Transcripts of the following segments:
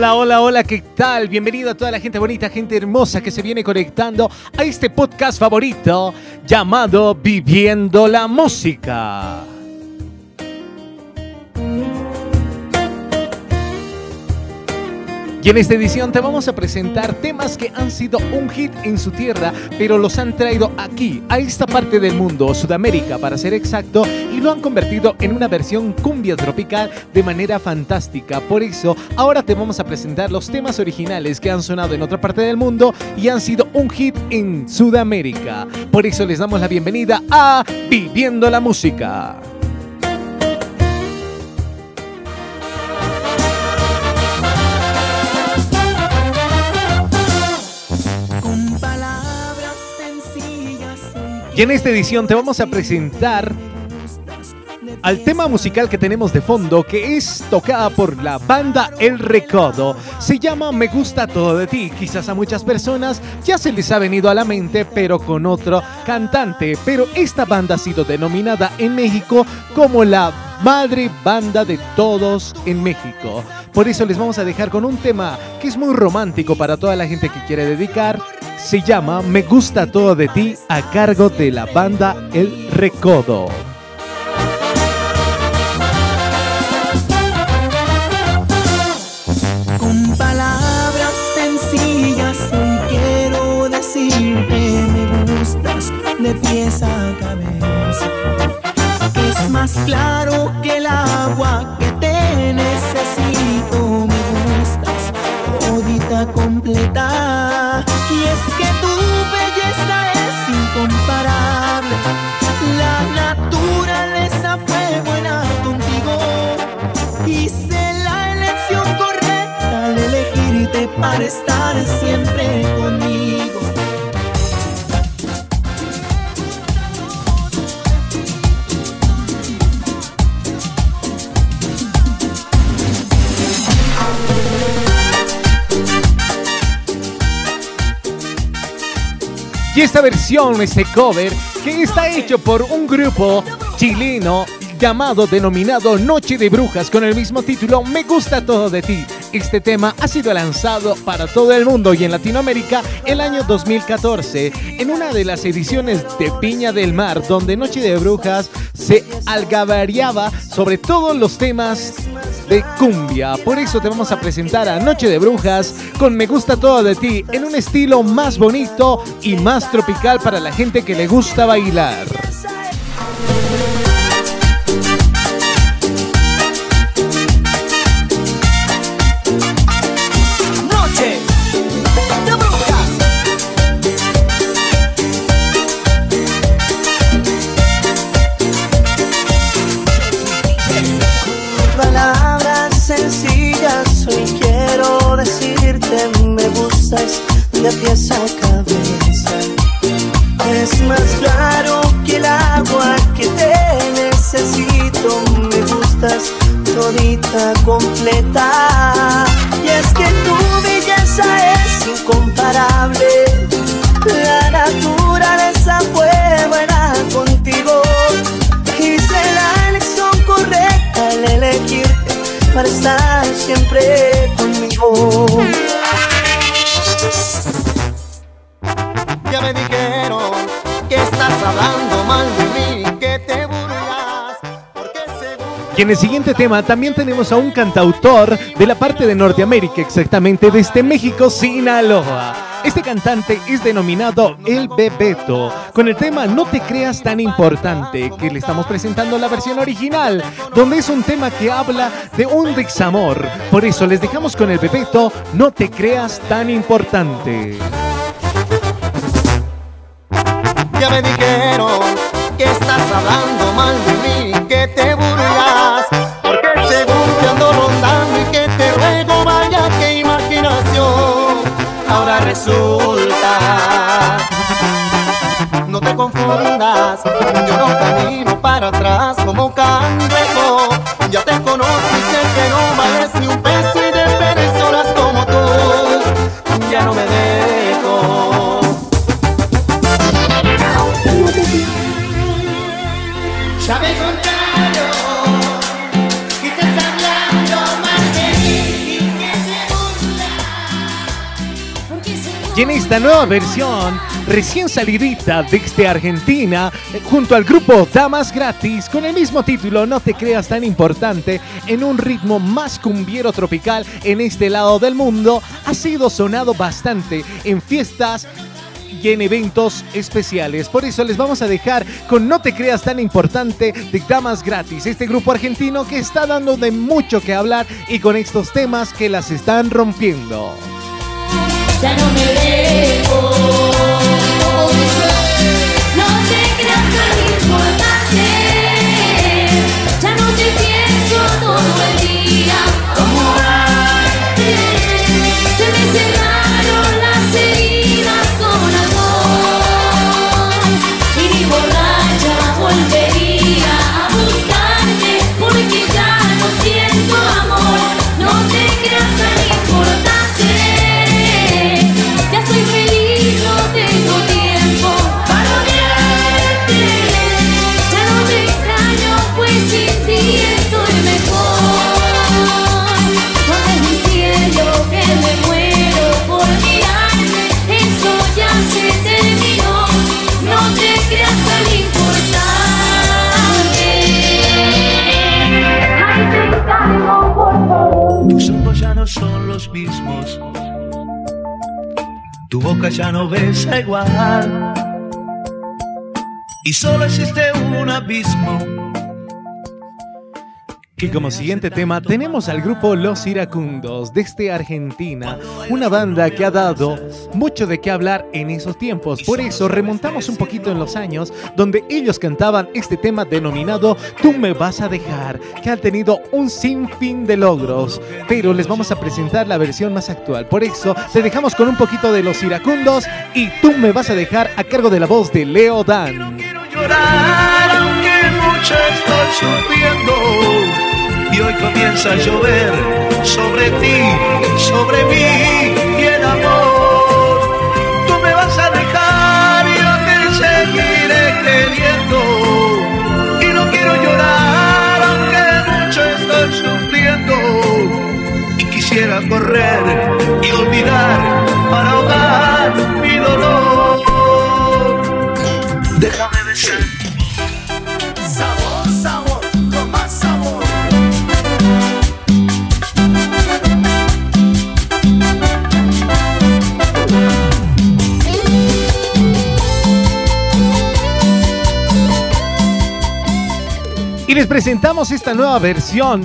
Hola, hola, hola, ¿qué tal? Bienvenido a toda la gente bonita, gente hermosa que se viene conectando a este podcast favorito llamado Viviendo la Música. Y en esta edición te vamos a presentar temas que han sido un hit en su tierra, pero los han traído aquí, a esta parte del mundo, Sudamérica para ser exacto, y lo han convertido en una versión cumbia tropical de manera fantástica. Por eso, ahora te vamos a presentar los temas originales que han sonado en otra parte del mundo y han sido un hit en Sudamérica. Por eso les damos la bienvenida a Viviendo la Música. Y en esta edición te vamos a presentar al tema musical que tenemos de fondo, que es tocada por la banda El Recodo. Se llama Me gusta todo de ti. Quizás a muchas personas ya se les ha venido a la mente, pero con otro cantante. Pero esta banda ha sido denominada en México como la madre banda de todos en México. Por eso les vamos a dejar con un tema que es muy romántico para toda la gente que quiere dedicar se llama Me gusta todo de ti a cargo de la banda El Recodo. Con palabras sencillas hoy quiero decirte me gustas de pies a cabeza. Es más claro que el siempre conmigo. Y esta versión, este cover, que está hecho por un grupo chileno llamado, denominado Noche de Brujas, con el mismo título Me gusta todo de ti. Este tema ha sido lanzado para todo el mundo y en Latinoamérica el año 2014, en una de las ediciones de Piña del Mar, donde Noche de Brujas se algabariaba sobre todos los temas de cumbia. Por eso te vamos a presentar a Noche de Brujas con Me gusta todo de ti en un estilo más bonito y más tropical para la gente que le gusta bailar. De pies a cabeza. Es más claro que el agua que te necesito, me gustas todita completa. Y es que tu belleza es incomparable. La naturaleza fue buena contigo. Hice la elección correcta al elegirte para estar siempre Y en el siguiente tema también tenemos a un cantautor de la parte de Norteamérica, exactamente desde México, Sinaloa. Este cantante es denominado El Bebeto, con el tema No te creas tan importante, que le estamos presentando la versión original, donde es un tema que habla de un desamor. Por eso les dejamos con el Bebeto No te creas tan importante. Ya me dijeron que estás hablando mal de mí, que te burlas, porque según te ando rondando y que te ruego, vaya que imaginación, ahora resulta. Esta nueva versión, recién salidita desde Argentina, junto al grupo Damas Gratis, con el mismo título, No te creas tan importante, en un ritmo más cumbiero tropical en este lado del mundo, ha sido sonado bastante en fiestas y en eventos especiales. Por eso les vamos a dejar con No te creas tan importante de Damas Gratis, este grupo argentino que está dando de mucho que hablar y con estos temas que las están rompiendo ya no me dejo. Mismos. Tu boca ya no besa igual. Y solo existe un abismo y como siguiente tema tenemos al grupo Los Iracundos desde Argentina, una banda que ha dado mucho de qué hablar en esos tiempos. Por eso remontamos un poquito en los años donde ellos cantaban este tema denominado Tú me vas a dejar, que ha tenido un sinfín de logros. Pero les vamos a presentar la versión más actual. Por eso te dejamos con un poquito de Los Iracundos y Tú me vas a dejar a cargo de la voz de Leo Dan. quiero llorar, aunque mucho estoy sufriendo y hoy comienza a llover sobre ti, sobre mí y el amor. Tú me vas a dejar y yo te seguiré queriendo y no quiero llorar aunque mucho estoy sufriendo y quisiera correr y olvidar para ahogar les presentamos esta nueva versión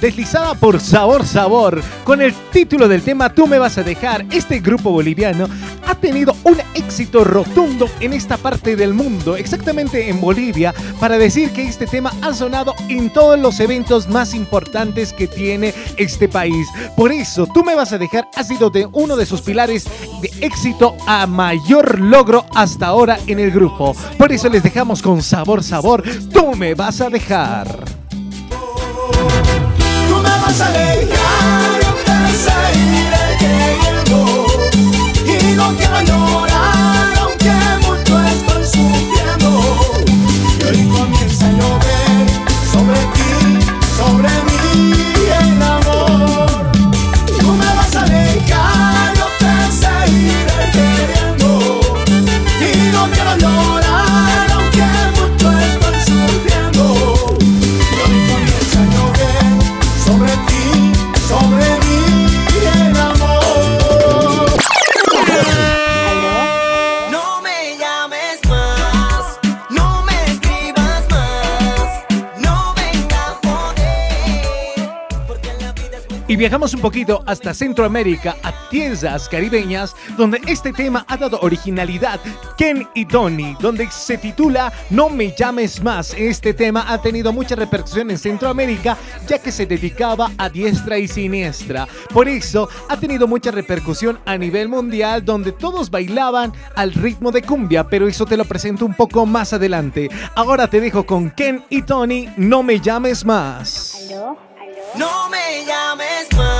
deslizada por Sabor Sabor, con el título del tema Tú me vas a dejar. Este grupo boliviano ha tenido un éxito rotundo en esta parte del mundo, exactamente en Bolivia, para decir que este tema ha sonado en todos los eventos más importantes que tiene este país. Por eso, Tú me vas a dejar ha sido de uno de sus pilares de éxito a mayor logro hasta ahora en el grupo. Por eso les dejamos con Sabor Sabor, Tú me vas a dejar vas a dejar, viajamos un poquito hasta Centroamérica, a tierras caribeñas, donde este tema ha dado originalidad. Ken y Tony, donde se titula No me llames más. Este tema ha tenido mucha repercusión en Centroamérica, ya que se dedicaba a diestra y siniestra. Por eso ha tenido mucha repercusión a nivel mundial, donde todos bailaban al ritmo de cumbia, pero eso te lo presento un poco más adelante. Ahora te dejo con Ken y Tony, No me llames más. No me llames más,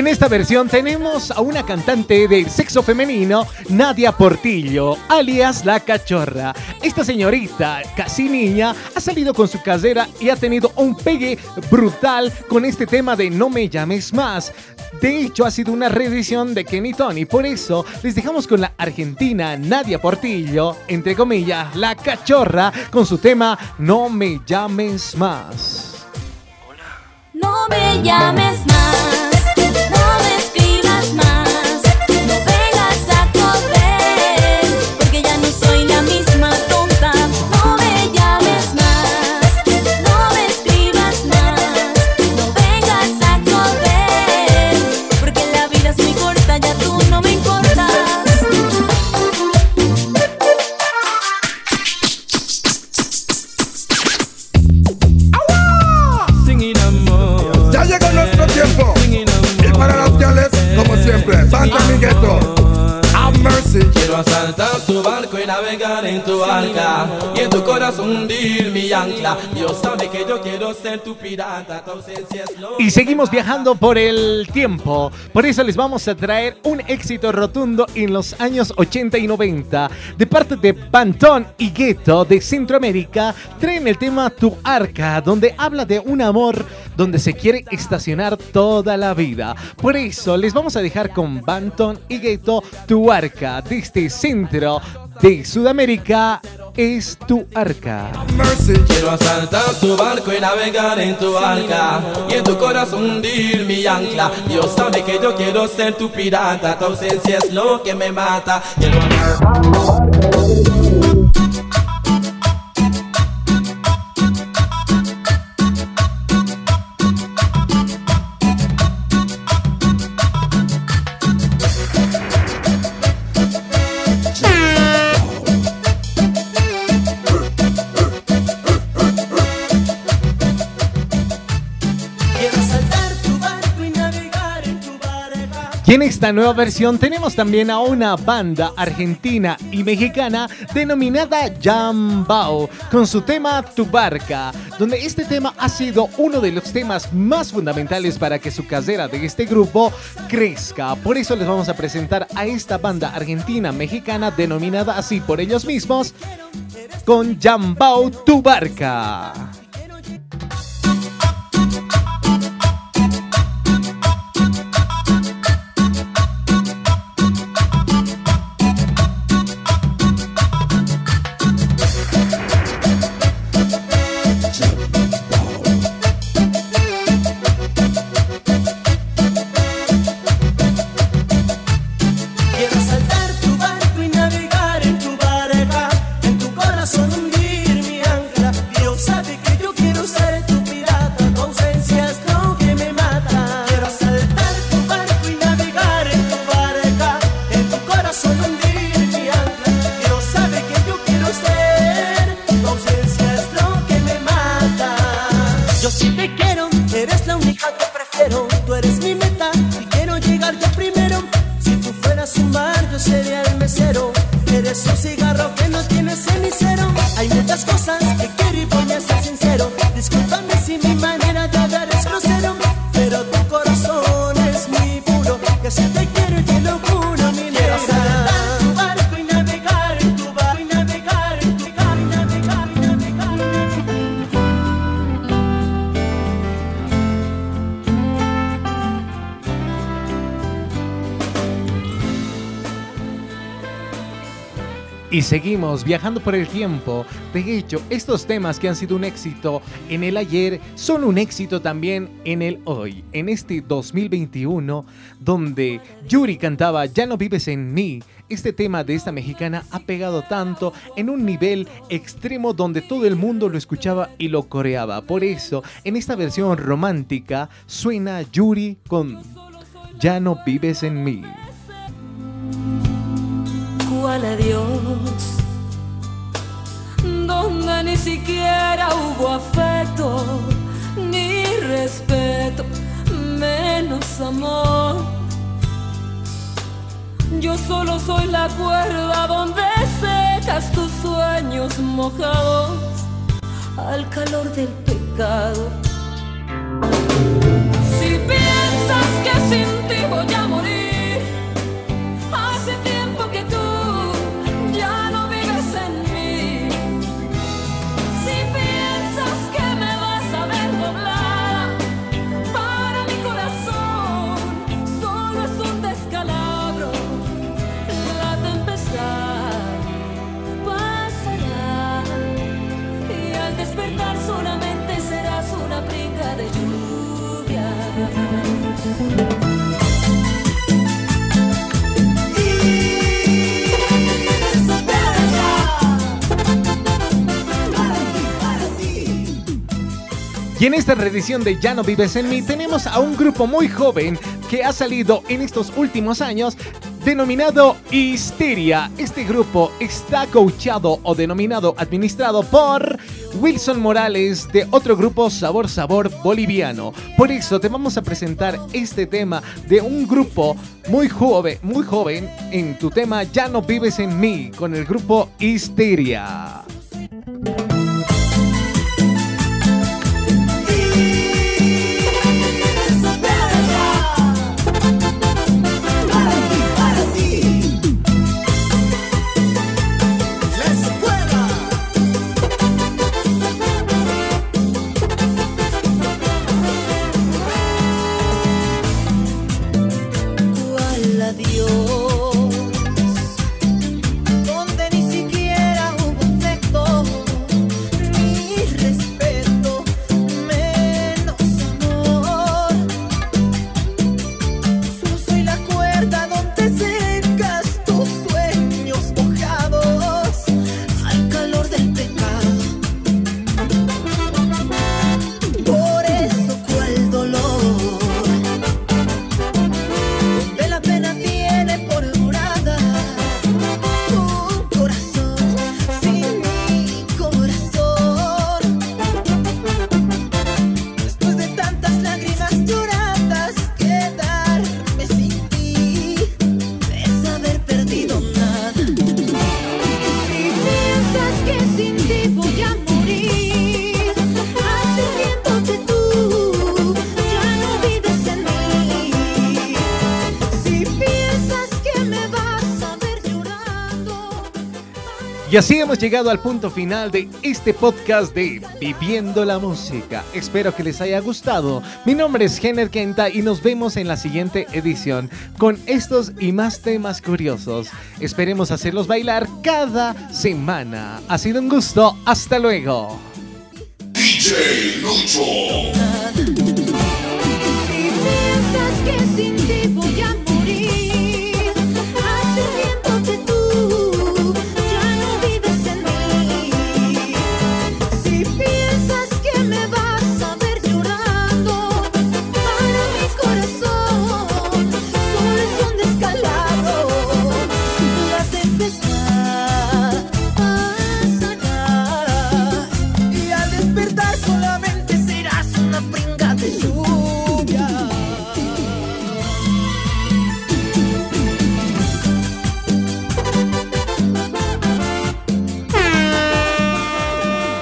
en esta versión tenemos a una cantante del sexo femenino, Nadia Portillo, alias La Cachorra. Esta señorita, casi niña, ha salido con su casera y ha tenido un pegue brutal con este tema de No me llames más. De hecho, ha sido una reedición de Kenny Tony. Por eso, les dejamos con la argentina Nadia Portillo, entre comillas, La Cachorra, con su tema No me llames más. No me llames más, Y seguimos viajando por el tiempo. Por eso les vamos a traer un éxito rotundo en los años 80 y 90. De parte de Pantón y Gueto de Centroamérica, traen el tema Tu Arca, donde habla de un amor donde se quiere estacionar toda la vida. Por eso les vamos a dejar con Pantón y Gueto Tu Arca, desde centro de Sudamérica. Es tu arca. Quiero asaltar tu barco y navegar en tu barca. Y en tu corazón hundir mi ancla. Dios sabe que yo quiero ser tu pirata. Tu ausencia es lo que me mata. Quiero asaltar Quiero Y en esta nueva versión tenemos también a una banda argentina y mexicana denominada Jambao con su tema Tu Barca, donde este tema ha sido uno de los temas más fundamentales para que su casera de este grupo crezca. Por eso les vamos a presentar a esta banda argentina mexicana denominada así por ellos mismos con Jambao Tu Barca. Y seguimos viajando por el tiempo. De hecho, estos temas que han sido un éxito en el ayer son un éxito también en el hoy, en este 2021, donde Yuri cantaba Ya no vives en mí. Este tema de esta mexicana ha pegado tanto en un nivel extremo donde todo el mundo lo escuchaba y lo coreaba. Por eso, en esta versión romántica suena Yuri con Ya no vives en mí. Cual adiós, donde ni siquiera hubo afecto, ni respeto, menos amor. Yo solo soy la cuerda donde secas tus sueños mojados al calor del pecado. Si piensas que sin Y en esta reedición de Ya no vives en mí tenemos a un grupo muy joven que ha salido en estos últimos años denominado Histeria. Este grupo está coachado o denominado administrado por Wilson Morales de otro grupo Sabor Sabor Boliviano. Por eso te vamos a presentar este tema de un grupo muy joven, muy joven en tu tema Ya no vives en mí con el grupo Histeria. Y así hemos llegado al punto final de este podcast de Viviendo la Música. Espero que les haya gustado. Mi nombre es Jenner Kenta y nos vemos en la siguiente edición con estos y más temas curiosos. Esperemos hacerlos bailar cada semana. Ha sido un gusto. Hasta luego. DJ Lucho.